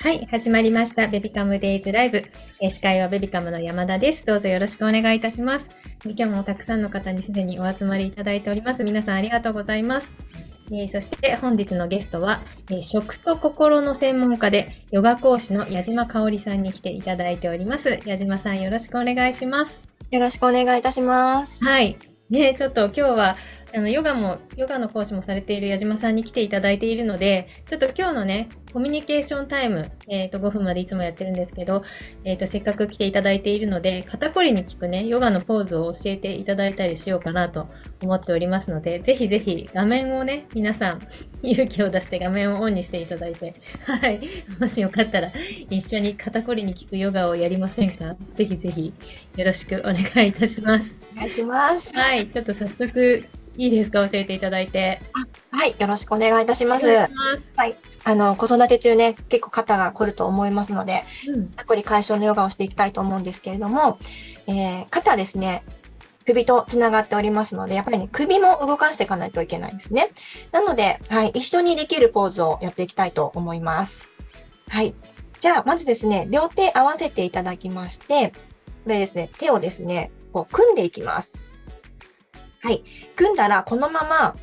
はい、始まりました。ベビカムデイズライブ。えー司会はベビカムの山田です。どうぞよろしくお願いいたします。今日もたくさんの方にすでにお集まりいただいております。皆さんありがとうございます。えーそして本日のゲストは、えー食と心の専門家でヨガ講師の矢島香織さんに来ていただいております。矢島さんよろしくお願いします。よろしくお願いいたします。はい。ね、ちょっと今日は、あの、ヨガも、ヨガの講師もされている矢島さんに来ていただいているので、ちょっと今日のね、コミュニケーションタイム、えっ、と、5分までいつもやってるんですけど、えっ、と、せっかく来ていただいているので、肩こりに効くね、ヨガのポーズを教えていただいたりしようかなと思っておりますので、ぜひぜひ画面をね、皆さん、勇気を出して画面をオンにしていただいて、はい。もしよかったら、一緒に肩こりに効くヨガをやりませんか？ぜひぜひ、よろしくお願いいたします。お願いします。はい、ちょっと早速いいですか？教えていただいて。はい、よろしくお願いいたします。いします。あの、子育て中ね、結構肩が凝ると思いますので、うん、肩こり解消のヨガをしていきたいと思うんですけれども、えー肩ですね、首とつながっておりますので、やっぱりね、首も動かしていかないといけないんですね。なので、はい、一緒にできるポーズをやっていきたいと思います。はい。じゃあ、まずですね、両手合わせていただきまして、でですね、手をですね、こう組んでいきます。はい。組んだら、このまま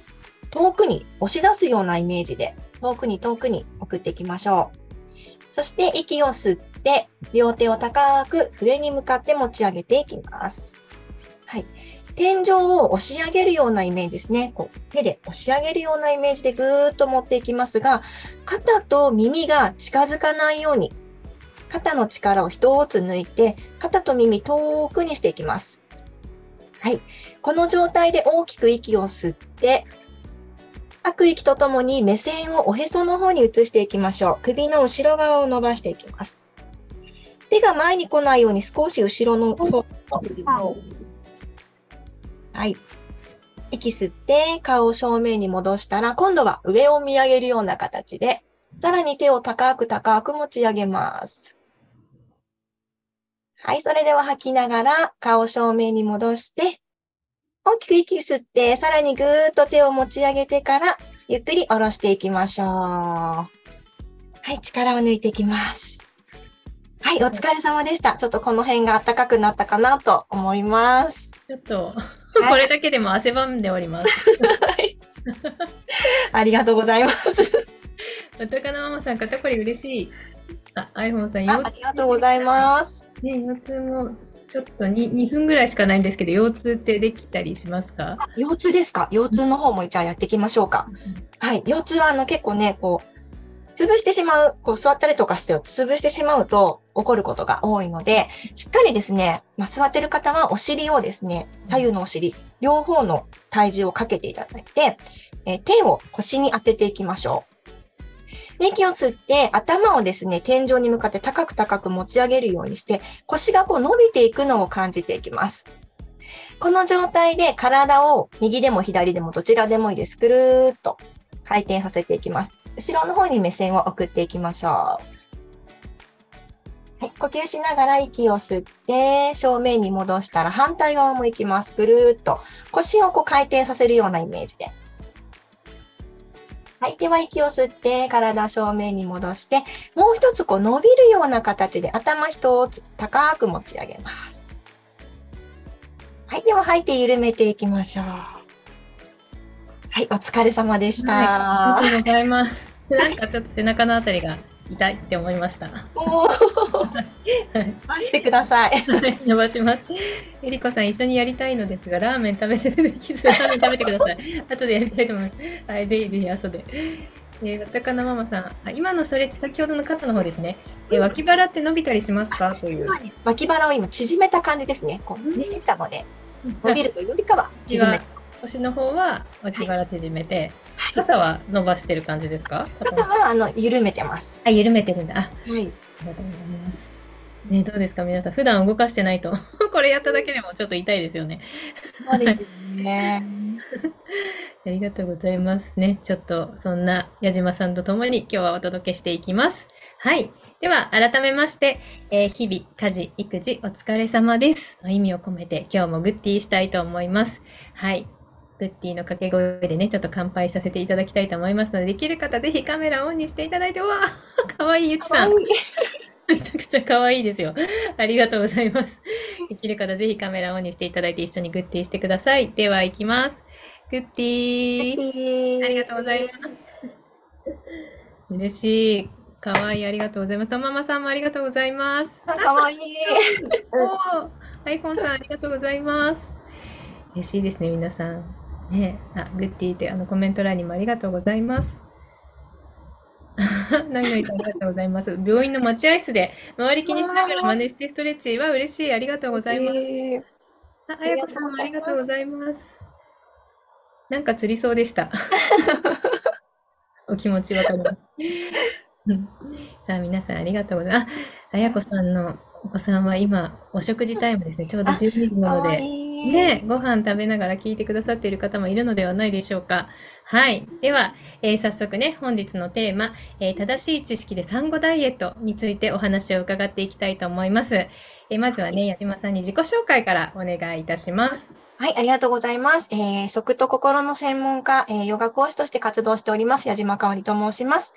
遠くに押し出すようなイメージで、遠くに遠くに送っていきましょう。そして息を吸って、両手を高く上に向かって持ち上げていきます。はい。天井を押し上げるようなイメージですね。こう手で押し上げるようなイメージでぐーっと持っていきますが、肩と耳が近づかないように、肩の力を一つ抜いて、肩と耳遠くにしていきます。はい。この状態で大きく息を吸って、吐く息とともに目線をおへその方に移していきましょう。首の後ろ側を伸ばしていきます。手が前に来ないように少し後ろの方。はい。息吸って顔を正面に戻したら、今度は上を見上げるような形で、さらに手を高く高く持ち上げます。はい、それでは吐きながら顔を正面に戻して、大きく息吸って、さらにぐーっと手を持ち上げてから、ゆっくり下ろしていきましょう。はい、力を抜いていきます。はい、お疲れ様でした。ちょっとこの辺が暖かくなったかなと思います。ちょっと、いこれだけでも汗ばんでおります。はい。ありがとうございます。お高菜ママさん、肩こり嬉しい。あ、iPhone さん、あありがとうございます。す。ね、腰痛もちょっと 2, 2分ぐらいしかないんですけど、腰痛ってできたりしますか？あ腰痛ですか？腰痛の方もじゃあやっていきましょうか。はい。腰痛はあの結構ね、こう、潰してしまう、こう座ったりとかして潰してしまうと起こることが多いので、しっかりですね、まあ、座ってる方はお尻をですね、左右のお尻、両方の体重をかけていただいて、えー手を腰に当てていきましょう。息を吸って頭をですね、天井に向かって高く高く持ち上げるようにして、腰がこう伸びていくのを感じていきます。この状態で体を右でも左でもどちらでもいいです。ぐるーっと回転させていきます。後ろの方に目線を送っていきましょう。はい、呼吸しながら息を吸って、正面に戻したら反対側も行きます。ぐるーっと腰をこう回転させるようなイメージで。はい、では息を吸って、体正面に戻して、もう一つこう伸びるような形で頭一つ高く持ち上げます。はい、では吐いて緩めていきましょう。はい、お疲れ様でした。はい、ありがとうございます。なんかちょっと背中のあたりが痛いって思いました。おー出してください。はい伸ばします。えりこさん、一緒にやりたいのですが、ラーメン食べてできず、ラーメン食べてください。後でやりたいと思います。はい、ぜひぜひ後で。えー、わたかなママさんあ、今のストレッチ、先ほどの肩の方ですね。えー脇腹って伸びたりしますか？という。脇腹を今縮めた感じですね。こうねじったので、伸びるというよりかは縮めた。腰の方は脇腹縮めて、肩は伸ばしてる感じですか？肩はあの緩めてます。あ、緩めてるんだ。あ、はい。ありがとうございます。ね、どうですか？皆さん。普段動かしてないと、これやっただけでもちょっと痛いですよね。そうですね。ありがとうございますね。ちょっとそんな矢島さんと共に今日はお届けしていきます。はい。では改めまして、えー日々家事育児お疲れ様ですの意味を込めて今日もグッティーしたいと思います。はい。グッティの掛け声でね、ちょっと乾杯させていただきたいと思いますので、できる方ぜひカメラオンにしていただいて、うわー かわいいゆちさん。めちゃくちゃ可愛いですよ。ありがとうございます。できる方ぜひカメラオンにしていただいて一緒にグッティしてください。では行きます。グッティー。ありがとうございます。嬉しい。かわいい。ありがとうございます。とママさんもありがとうございます。かわいい。おー、アイコンさんありがとうございます。嬉しいですね、皆さん。ね、あ、グッティってあのコメント欄にもありがとうございます。何々さんありがとうございます。病院の待合室で周り気にしながら真似してストレッチは嬉しい。ありがとうございます。あ、あやこさんもありがとうございます。なんか釣りそうでした。お気持ちわかります。う んさあ、皆さんありがとうございます。あ、あやこさんのお子さんは今、お食事タイムですね。ちょうど12時なかので。わいい。ね、ご飯食べながら聞いてくださっている方もいるのではないでしょうか。はい。では、えー早速ね、本日のテーマ、えー正しい知識で産後ダイエットについてお話を伺っていきたいと思います。えーまずはね、矢島さんに自己紹介からお願いいたします。はい、ありがとうございます。えー食と心の専門家、えーヨガ講師として活動しております、矢島かおりと申します。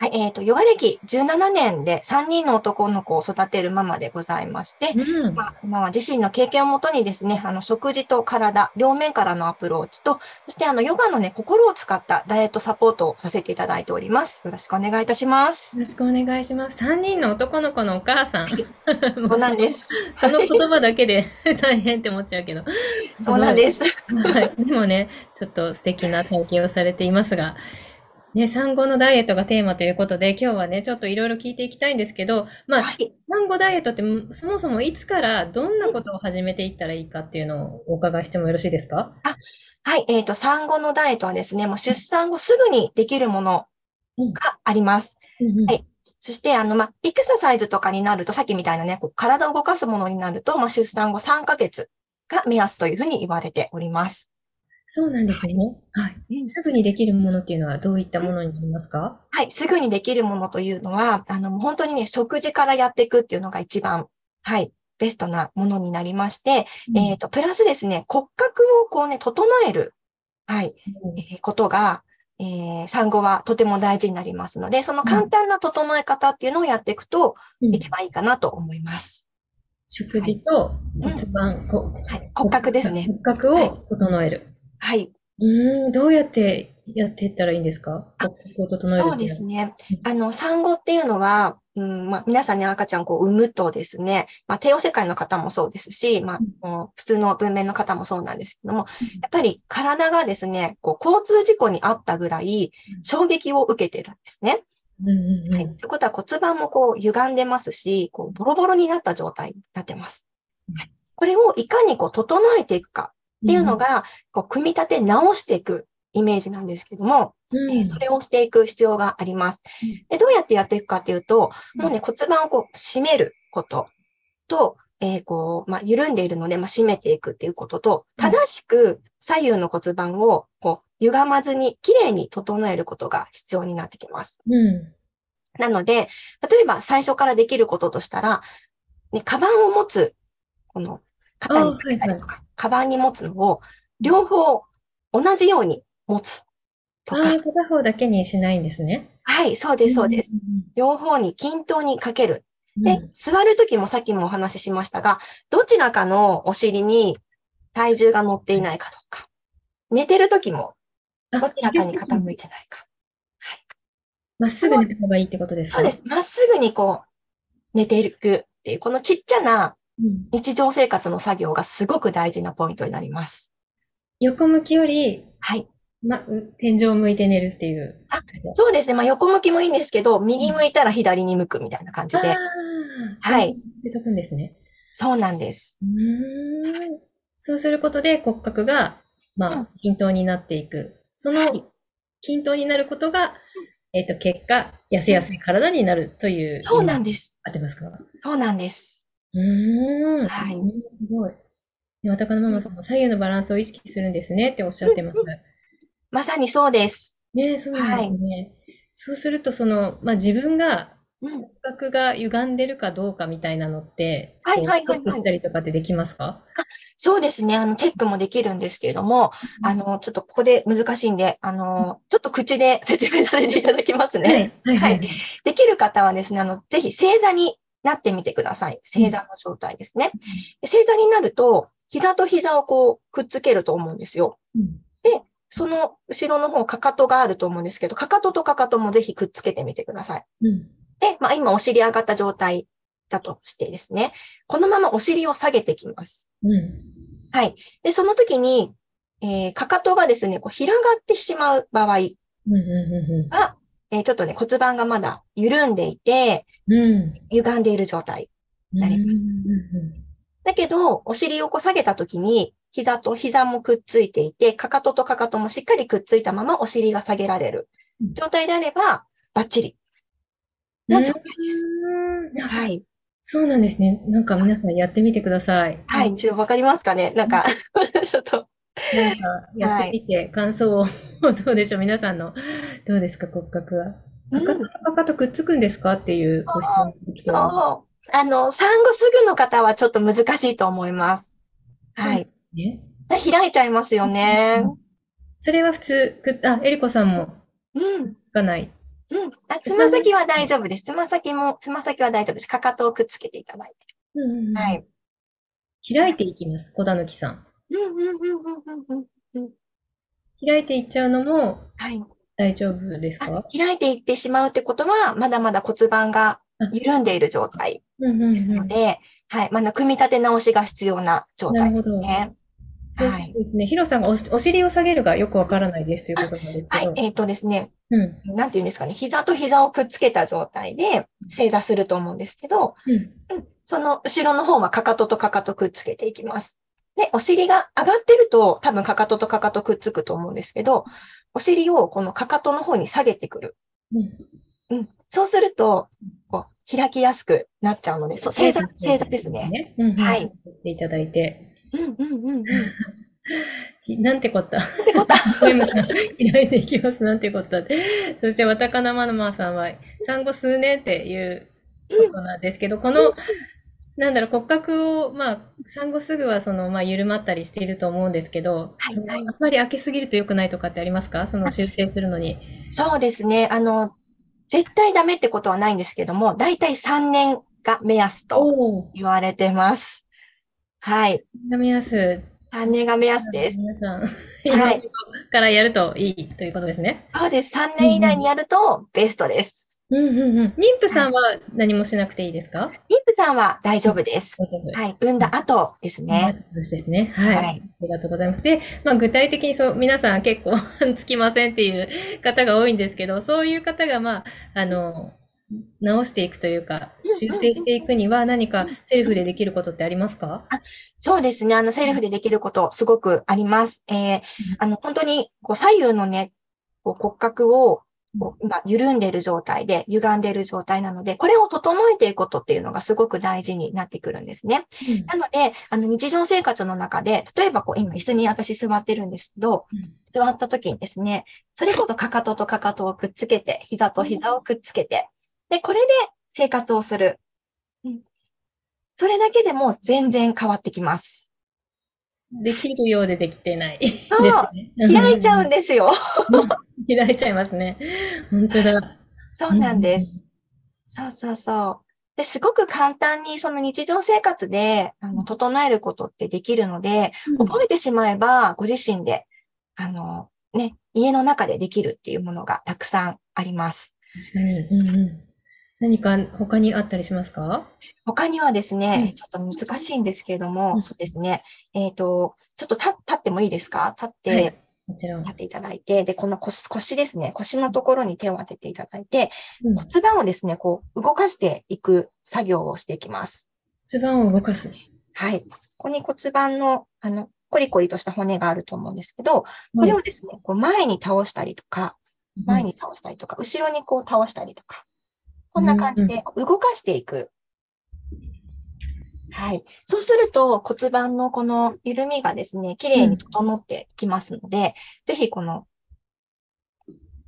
はい、えっ、と、ヨガ歴17年で3人の男の子を育てるママでございまして、うん。まあ、今は自身の経験をもとにですね、あの、食事と体、両面からのアプローチと、そしてあの、ヨガのね、心を使ったダイエットサポートをさせていただいております。よろしくお願いいたします。よろしくお願いします。3人の男の子のお母さん。そうなんです。この言葉だけで 大変って思っちゃうけど。そうなんです。はい。でもね、ちょっと素敵な体験をされていますが、ね、産後のダイエットがテーマということで、今日はね、ちょっといろいろ聞いていきたいんですけど、まあ、はい。産後ダイエットってもそもそもいつからどんなことを始めていったらいいかっていうのをお伺いしてもよろしいですか？はい。えっ、と、産後のダイエットはですね、もう出産後すぐにできるものがあります。はいそして、あの、まあ、エクササイズとかになると、さっきみたいなね、こう体を動かすものになると、まあ、出産後3ヶ月が目安というふうに言われております。そうなんですね。はい。すぐにできるものっていうのはどういったものになりますか？はい。すぐにできるものというのは、あの、もう本当にね、食事からやっていくっていうのが一番、はい、ベストなものになりまして、えっ、と、プラスですね、骨格をこうね、整える、はい、えーことが、えー産後はとても大事になりますので、その簡単な整え方っていうのをやっていくと、うん一番いいかなと思います。食事と骨盤、こはい。骨格ですね。骨格を整える。はい。うーん、どうやってやっていったらいいんですか？あ骨格を整えるそうっていですねうん。あの、産後っていうのは、うん、まあ、皆さんね、赤ちゃんこう産むとですね、まあ、帝王世界の方もそうですし、まあ、普通の文面の方もそうなんですけども、うんやっぱり体がですね、こう交通事故にあったぐらいうん衝撃を受けてるんですね。うんうんうんはい。ということは骨盤もこう歪んでますし、こうボロボロになった状態になってます。はいこれをいかにこう整えていくかっていうのが、こう組み立て直していくイメージなんですけども、うんえーそれをしていく必要がありますうん。で、どうやってやっていくかっていうと、うんもうね、骨盤をこう締めることと、えーこう、まあ、緩んでいるので、まあ、締めていくっていうことと、うん正しく左右の骨盤をこう歪まずに綺麗に整えることが必要になってきます。うん。なので、例えば最初からできることとしたら、ね、カバンを持つ、この肩にかけたりとか、カバンに持つのを両方同じように持つとか、片方だけにしないんですね。はい、そうです、そうです。ん両方に均等にかける。うん。で、座るときもさっきもお話ししましたが、どちらかのお尻に体重が乗っていないかとか、寝てるときもあどちらかに傾いてないか。まっすぐ寝た方がいいってことですか？そうです。まっすぐにこう、寝ていくっていう、このちっちゃなうん日常生活の作業がすごく大事なポイントになります。横向きより、はい。ま、う天井を向いて寝るっていう。あそうですね。まあ横向きもいいんですけど、右向いたら左に向くみたいな感じで。はい。出とくんですね。そうなんです。うーん。そうすることで骨格が、まうんあ、均等になっていく。そのはい均等になることが、えっと、結果、痩せやすい体になるという。そうなんでです。合ってますか？そうなんです。うーん。はいうんすごい。で、わたかのママさんも左右のバランスを意識するんですねっておっしゃってます。まさにそうです。ねえ、そうなんですね。そうすると、その、まあ、自分がうん。骨格が歪んでるかどうかみたいなのって、はいはいはいしたりとかってできますか？そうですね。あの、チェックもできるんですけれども、あの、ちょっとここで難しいんで、あの、ちょっと口で説明させていただきますね。はい。はい。はいできる方はですね、あの、ぜひ正座になってみてください。正座の状態ですね。で正座になると、膝と膝をこう、くっつけると思うんですよ。うんその後ろの方、かかとがあると思うんですけど、かかととかかともぜひくっつけてみてください。うん。で、まあ今お尻上がった状態だとしてですね、このままお尻を下げてきます。うん。はい。で、その時に、えーかかとがですね、こう平がってしまう場合うん。うん。は、えーちょっとね、骨盤がまだ緩んでいて、うん。うん。歪んでいる状態。なりますうんだけど、お尻をこう下げた時に、膝と膝もくっついていて、かかととかかともしっかりくっついたままお尻が下げられるうん状態であれば、バッチリな状態です。はい。そうなんですね。なんか皆さんやってみてください。はい。ちょっとわかりますかね？なんか、ちょっと。なんかやってみて感想を どうでしょう？皆さんのどうですか？骨格は。うんかかととかかとくっつくんですかっていうご質問そう。はあの、産後すぐの方はちょっと難しいと思います。はい。ね。開いちゃいますよね。それは普通、くあ、えりこさんもうん。つかない。うん。あ、つま先は大丈夫です。つま先も、つま先は大丈夫です。かかとをくっつけていただいて。はい。開いていきます、小田貫さん。うんうんうんうんうんうん。開いていっちゃうのもはい。大丈夫ですあか開いていってしまうってことは、まだまだ骨盤が緩んでいる状態うんうんですうん。ので、はい。まだ組み立て直しが必要な状態なるほど。ね。ではい。ですね、ヒロさんがおお尻を下げるがよくわからないですということなんですけど。。はいえっとですね、うん。なんていうんですかね、膝と膝をくっつけた状態で正座すると思うんですけど、うん。うん、その後ろの方はかかととかかとくっつけていきます。で、お尻が上がってると多分かかととかかとくっつくと思うんですけど、お尻をこのかかとの方に下げてくる。うんうん。そうすると、こう、開きやすくなっちゃうので、そう、正座、正座ですね。。うんうんはい。していただいて。うんうんうんうん。っ なんてこった？てことは、開いていきます。なんてこった？そして、わたかなまのまさんは、産後数年っていうことなんですけど、この、なんだろう、骨格を、まあ、産後すぐは、その、まあ、緩まったりしていると思うんですけど、はいはいあんまり開けすぎると良くないとかってありますか？その修正するのに。そうですね。あの、絶対ダメってことはないんですけども、だいたい3年が目安と。言われてます。はい。目安。3年が目安です。皆さん、はい今からやるといいということですね。そうです。3年以内にやるとベストです。うんうんうん。妊婦さんは何もしなくていいですか？妊婦さんは大丈夫です。はい。産んだ後ですね。そうですね。はい。はいありがとうございます。で、まあ、具体的にそう、皆さん結構つきませんっていう方が多いんですけど、そういう方が、まあ、あの、直していくというか修正していくには何かセルフでできることってありますか？そうですね。あの、セルフでできることすごくあります。えーあの、本当に、こう、左右のね、こう骨格を、こう今、緩んでいる状態で、歪んでいる状態なので、これを整えていくことっていうのがすごく大事になってくるんですね。なので、あの、日常生活の中で、例えばこう、今、椅子に私座ってるんですけど、座った時にですね、それこそかかととかかとをくっつけて、膝と膝をくっつけて、で、これで生活をする。うんそれだけでも全然変わってきます。できるようでできてない。そう開いちゃうんですよ。開いちゃいますね。本当だ。そうなんです。そうそうそう。で、すごく簡単にその日常生活であの整えることってできるので、うん。覚えてしまえばご自身で、あの、ね、家の中でできるっていうものがたくさんあります。確かに。うんうん。何か他にあったりしますか？他にはですうんね、ちょっと難しいんですけれども、うんそうですね、えっと、ちょっと立立ってもいいですか？立って、はいもちろん。立っていただいて、で、この腰、腰ですね、腰のところに手を当てていただいて、うん骨盤をですね、こう、動かしていく作業をしていきます。骨盤を動かす。はい。ここに骨盤の、あの、コリコリとした骨があると思うんですけど、これをですね、こう前に倒したりとか、前に倒したりとか、後ろにこう倒したりとか、こんな感じで動かしていく。はい。そうすると骨盤のこの緩みがですね、綺麗に整ってきますので、ぜひこの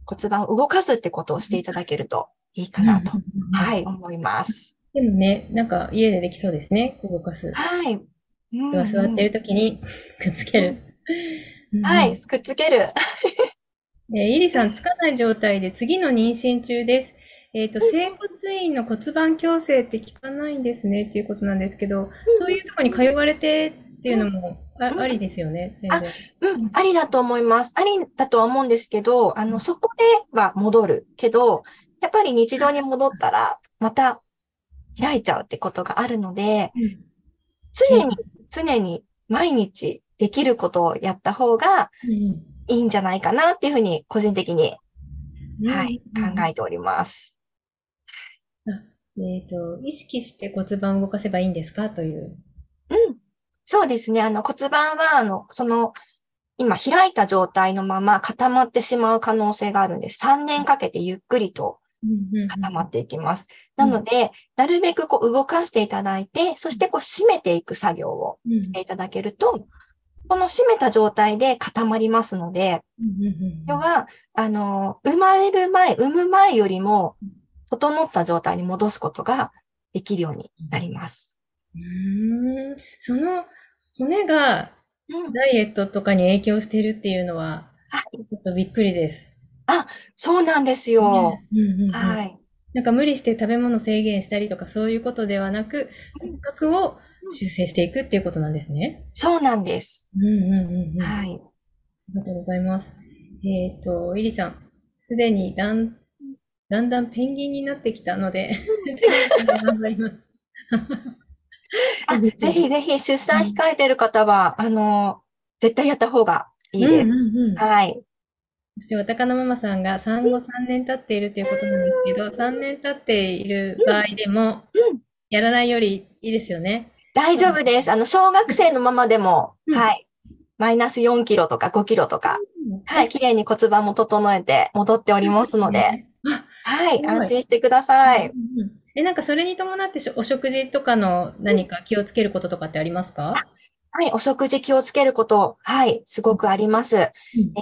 骨盤を動かすってことをしていただけるといいかなと、うんうんうんはい、思います。でもね、なんか家でできそうですね。動かす。はい。うんでは座ってる時にくっつける。うんはい、くっつける。えーイリさん、つかない状態で次の妊娠中です。えっと、整骨院の骨盤矯正って聞かないんですねっていうことなんですけど、そういうところに通われてっていうのもあうん。ありですよね、全あ然。うん、ありだと思います。ありだとは思うんですけど、あの、そこでは戻るけど、やっぱり日常に戻ったら、また開いちゃうってことがあるので、常に、常に毎日できることをやった方がうん。いいんじゃないかなっていうふうに、個人的に、うん。はい、うん。考えております。えっと、意識して骨盤を動かせばいいんですか？という。うん。そうですね。あの骨盤は、あの、その、今開いた状態のまま固まってしまう可能性があるんです。3年かけてゆっくりと固まっていきます。なので、なるべくこう動かしていただいて、そしてこう締めていく作業をうんしていただけると、この締めた状態で固まりますので、要は、あの、生まれる前、産む前よりも、整った状態に戻すことができるようになります。うーんその骨がうんダイエットとかに影響しているっていうのは、はい。ちょっとびっくりです。そうなんですよ。うんうんうんはい。なんか無理して食べ物制限したりとかそういうことではなく、骨格を修正していくっていうことなんですね。そうなんです。うんうんうんうん。あはい。りがとうございます。えっと、イリさん、すでにだん、だんだんペンギンになってきたので、頑張ります。あ、ぜひぜひ出産控えてる方は、あの、絶対やった方がいいです。うんうんうんはい。そして、わたかのママさんが産後3年経っているということなんですけど、3年経っている場合でもうん、やらないよりいいですよね。大丈夫です。あの、小学生のままでも、うんはい。マイナス4キロとか5キロとか、はい。綺麗に骨盤も整えて戻っておりますので、あ、はい。安心してください。うんうんえ、なんかそれに伴ってお食事とかの何か気をつけることとかってありますか？はい。お食事気をつけること、はい。すごくあります。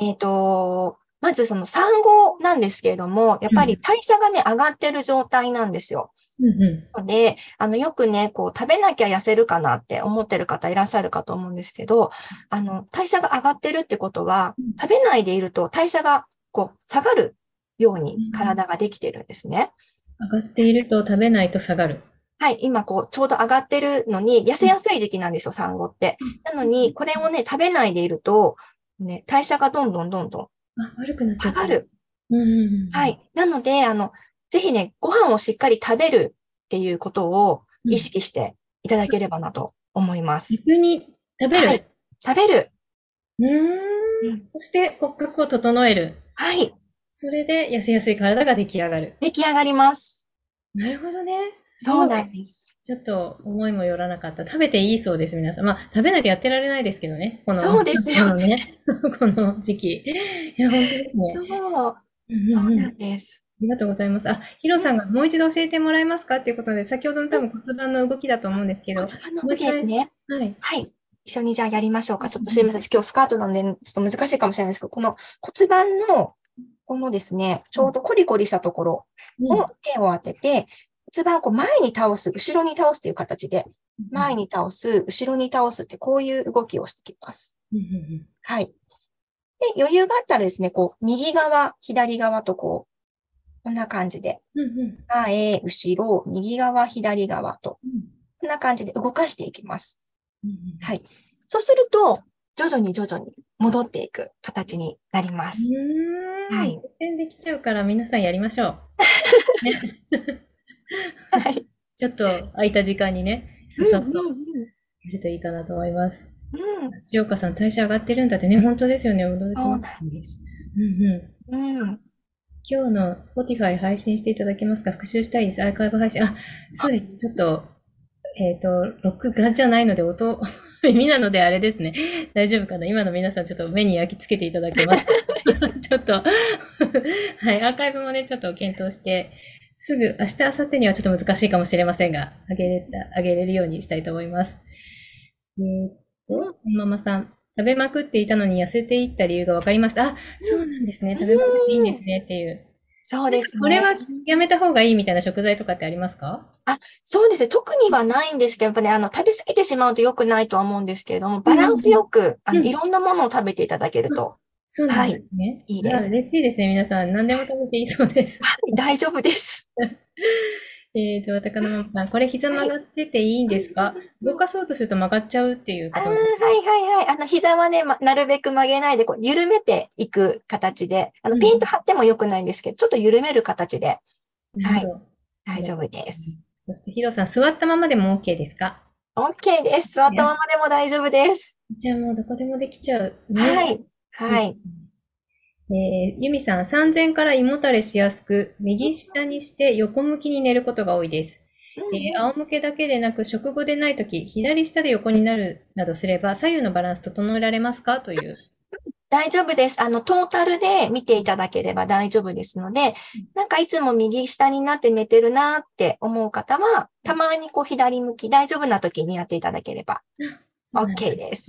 えっと、まずその産後なんですけれども、やっぱり代謝がね、上がってる状態なんですよ。うんうんので、あの、よくね、こう、食べなきゃ痩せるかなって思ってる方いらっしゃるかと思うんですけど、あの、代謝が上がってるってことはうん、食べないでいると代謝が、こう、下がるようにうん体ができてるんですね。上がっていると食べないと下がる。はい、今、こう、ちょうど上がってるのに、痩せやすい時期なんですよ、産後って。なのに、これをね、食べないでいると、ね、代謝がどんどんどんどんあ、悪くなって下がる。うん。は。い。なので、あの、ぜひね、ご飯をしっかり食べるっていうことを意識していただければなと思います。逆に食べる？はい食べる。うんそして骨格を整える。はい。それで痩せやすい体が出来上がる。出来上がります。なるほどね。そうなんです。ちょっと思いもよらなかった。食べていいそうです、皆さん。まあ、食べないとやってられないですけどね。この、そうですよこのね。この時期。いや、本当ですね。そう、うんそうなんです。ありがとうございます。あ、ヒロさんがもう一度教えてもらえますか？っていうことで、先ほどの多分骨盤の動きだと思うんですけど、はあの動きですね。い。はい。一緒にじゃあやりましょうか。ちょっとすいません。今日スカートなんで、ちょっと難しいかもしれないですけど、この骨盤の、このですね、ちょうどコリコリしたところうんを手を当てて、骨盤をこう前に倒す、後ろに倒すという形で、前に倒す、後ろに倒すって、こういう動きをしてきます。はい。で、余裕があったらですね、こう、右側、左側とこう、こんな感じで、前、後ろ、右側、左側と、うんこんな感じで動かしていきます。はい。そうすると、徐々に徐々に戻っていく形になります。はい 全然できちゃうから皆さんやりましょう。ねはい。ちょっと空いた時間にね、うんさっとやるといいかなと思います。うんうん。塩岡さん、代謝上がってるんだってね、本当ですよね、驚きます。なんです。うんうん。うん。今日の Spotify 配信していただけますか？復習したいです。アーカイブ配信。あ、そうです。ちょっと、えっ、と、録画じゃないので音、耳なのであれですね。大丈夫かな？今の皆さんちょっと目に焼き付けていただけますか？ちょっと、はい、アーカイブもね、ちょっと検討して、すぐ、明日、明後日にはちょっと難しいかもしれませんが、あげれた、あげれるようにしたいと思います。えーっと、ママさん、食べまくっていたのに痩せていった理由が分かりました。あ、そうなんですね。食べまくっていいんですねっていう。そうですね。これはやめた方がいいみたいな食材とかってありますか？そうですね。特にはないんですけど、やっぱね、あの、食べ過ぎてしまうと良くないとは思うんですけれども、バランスよく、あの、うんいろんなものを食べていただけると、そうですね。いいですあ嬉しいですね。皆さん、何でも食べていいそうです。はい、大丈夫です。えっと、高野ママさん、これ膝曲がってていいんですか？動かそうとすると曲がっちゃうっていうあー方はいが。はいはい。あの、膝はね、まなるべく曲げないで、こう、緩めていく形で、あの、うんピンと張っても良くないんですけど、ちょっと緩める形でなるほど大丈夫です。そして、ヒロさん、座ったままでも OK ですか？OK です。座ったままでも大丈夫です。じゃあもうどこでもできちゃう。ねはい。はい。えーユミさん、産前から胃もたれしやすく、右下にして横向きに寝ることが多いです。えー仰向けだけでなく、食後でないとき、左下で横になるなどすれば、左右のバランス整えられますか？という。大丈夫です。あの、トータルで見ていただければ大丈夫ですので、なんかいつも右下になって寝てるなって思う方は、たまにこう左向き、大丈夫な時にやっていただければ OK です。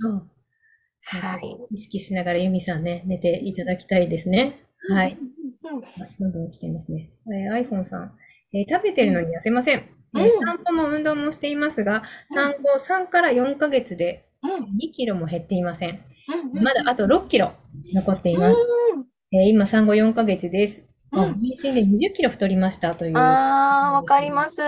はい。意識しながらユミさんね、寝ていただきたいですね。はい。どんどん来てますね。えー iPhone さん、えー食べてるのに痩せません。えーうん散歩も運動もしていますが、産後3から4ヶ月でうん。2キロも減っていません。うん。まだあと6キロ残っています。えー今産後4ヶ月です。あうん妊娠で20キロ太りましたという。ああ、わかります。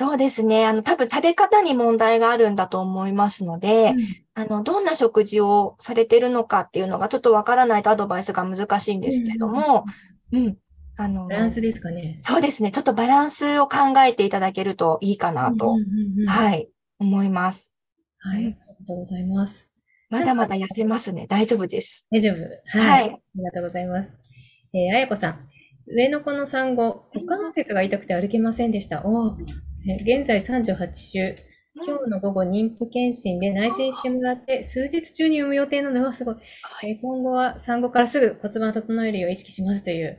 うんうんそうですね。あの、多分食べ方に問題があるんだと思いますのうで、んあの、どんな食事をされてるのかっていうのがちょっとわからないとアドバイスが難しいんですけども、うん。あの、バランスですかね。そうですね。ちょっとバランスを考えていただけるといいかなと、うんうんうんうんはい、思います。はい。ありがとうございます。まだまだ痩せますね。大丈夫です。大丈夫。ははい。あい。りがとうございます。えー、あやこさん。上の子の産後、股関節が痛くて歩けませんでした。お現在38週。今日の午後、妊婦検診で内診してもらって、数日中に産む予定なのはすごい。えー今後は産後からすぐ骨盤を整えるよう意識しますという。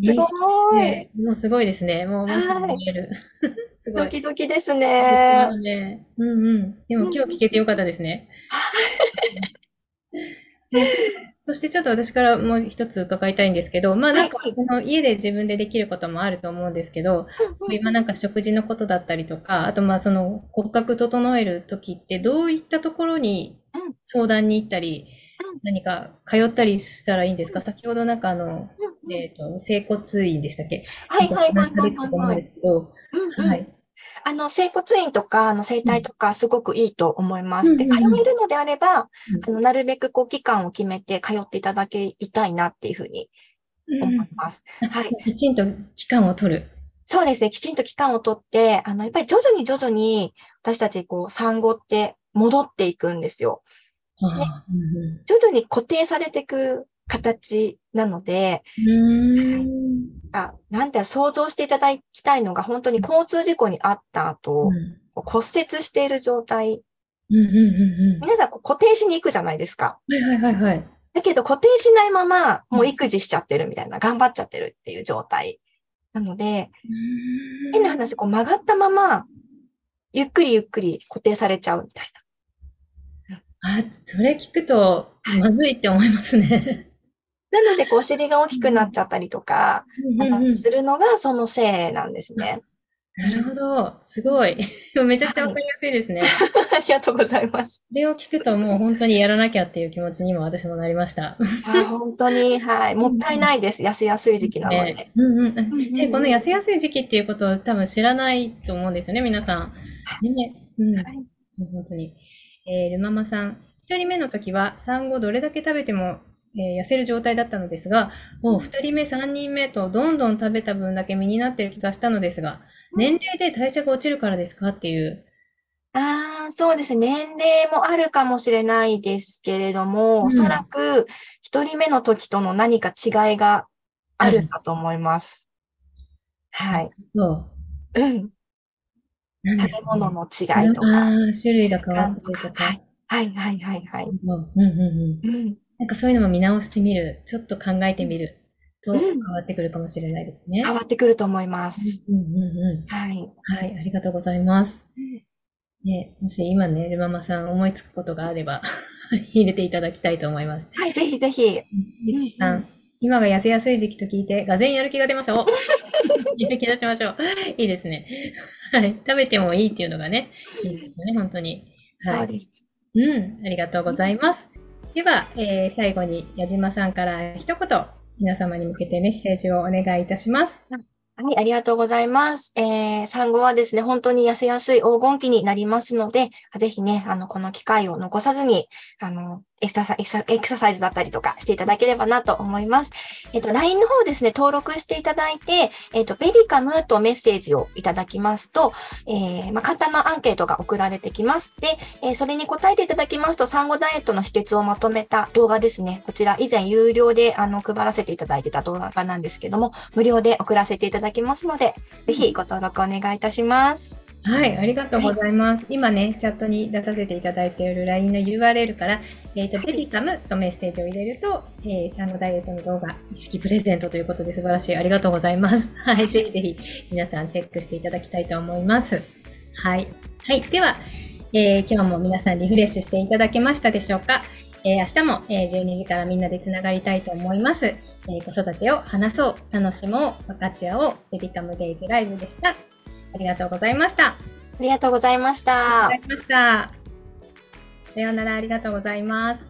すごいねもうすごいですね。もう、もうすぐ見える。すごい。ドキドキですね。ね。うんうん。でも今日聞けてよかったですね。そしてちょっと私からもう一つ伺いたいんですけど、まあなんかはいこの家で自分でできることもあると思うんですけど、今なんか食事のことだったりとか、あとまあその骨格整える時ってどういったところにうん。相談に行ったりうん、何か通ったりしたらいいんですか？先ほどなんかあの、えっと、整骨院でしたっけ？はいはいはいはいはい。あの、整骨院とか、あの、整体とか、すごくいいと思います。で、通えるのであれば、うんあの、なるべくこう、期間を決めて通っていただきたいなっていうふうに思います。はい。きちんと期間を取る。そうですね。きちんと期間をとって、あの、やっぱり徐々に徐々に、私たち、こう、産後って戻っていくんですよ。ああうん徐々に固定されていく形なので、あなんて想像していただきたいのが、本当に交通事故に遭った後、うん骨折している状態。うんうんうんうん皆さんこう固定しに行くじゃないですか。はいはいはいはい。だけど固定しないまま、もう育児しちゃってるみたいな、頑張っちゃってるっていう状態。なので、変な話、こう曲がったまま、ゆっくりゆっくり固定されちゃうみたいあ、それ聞くと、まずいって思いますね。な。なので、こうお尻が大きくなっちゃったりとか、するのがそのせいなんですね。なるほど。すごい。めちゃくちゃわかりやすいですね。ありがとうございます。それを聞くともう本当にやらなきゃっていう気持ちにも私もなりました。あ本当に、はい。もったいないです。痩せやすい時期なので。ねうんうんで、この痩せやすい時期っていうことを多分知らないと思うんですよね、皆さん。ね、うん。はい本当に。えールママさん。一人目の時は産後どれだけ食べても、えー痩せる状態だったのですが、もう二人目、三人目とどんどん食べた分だけ身になってる気がしたのですが、年齢で代謝が落ちるからですか？っていう。ああ、そうですね。年齢もあるかもしれないですけれども、うんおそらく一人目の時との何か違いがあるんだと思います。はい。そう。うん。食べ物の違かいとか。種類が変わってるとか。はい。はいはいはいはい。うんうんうんうん。うん。なんかそういうのも見直してみる、ちょっと考えてみるとうん変わってくるかもしれないですね。変わってくると思います。うんうんうん。はい。はい、ありがとうございます。ね、もし今ね、ルママさん思いつくことがあれば 入れていただきたいと思います。はい、ぜひぜひ。ゆちさん、今が痩せやすい時期と聞いて、がぜんやる気が出ました。お やる気出しましょう。いいですね。はい。食べてもいいっていうのがね、いいですよね、本当に。はい、そうです。うん、ありがとうございます。では、えー、最後に矢島さんから一言、皆様に向けてメッセージをお願いいたします。はい、ありがとうございます。えー、産後はですね、本当に痩せやすい黄金期になりますので、ぜひね、あの、この機会を残さずに、あの、エクササエクササイズだったりとかしていただければなと思います。えっと、LINE の方ですね、登録していただいて、えっと、ベビカムとメッセージをいただきますと、えー、まあ、簡単なアンケートが送られてきます。で、えー、それに答えていただきますと、産後ダイエットの秘訣をまとめた動画ですね。こちら、以前有料で、あの、配らせていただいてた動画なんですけども、無料で送らせていただきますので、ぜひご登録お願いいたします。はい、ありがとうございます。はい、今ね、チャットに出させていただいている LINE の URL から、えっ、ー、と、ベビカムとメッセージを入れると、えー、産後ダイエットの動画、意識プレゼントということで素晴らしい。ありがとうございます。はい、ぜひぜひ皆さんチェックしていただきたいと思います。はい。はい。では、えー、今日も皆さんリフレッシュしていただけましたでしょうか？えー、明日も、えー、12時からみんなでつながりたいと思います。えー、子育てを話そう、楽しもう、分かち合おう、ベビカムデイズライブでした。ありがとうございました。ありがとうございました。ありがとうございました。さようなら、ありがとうございます。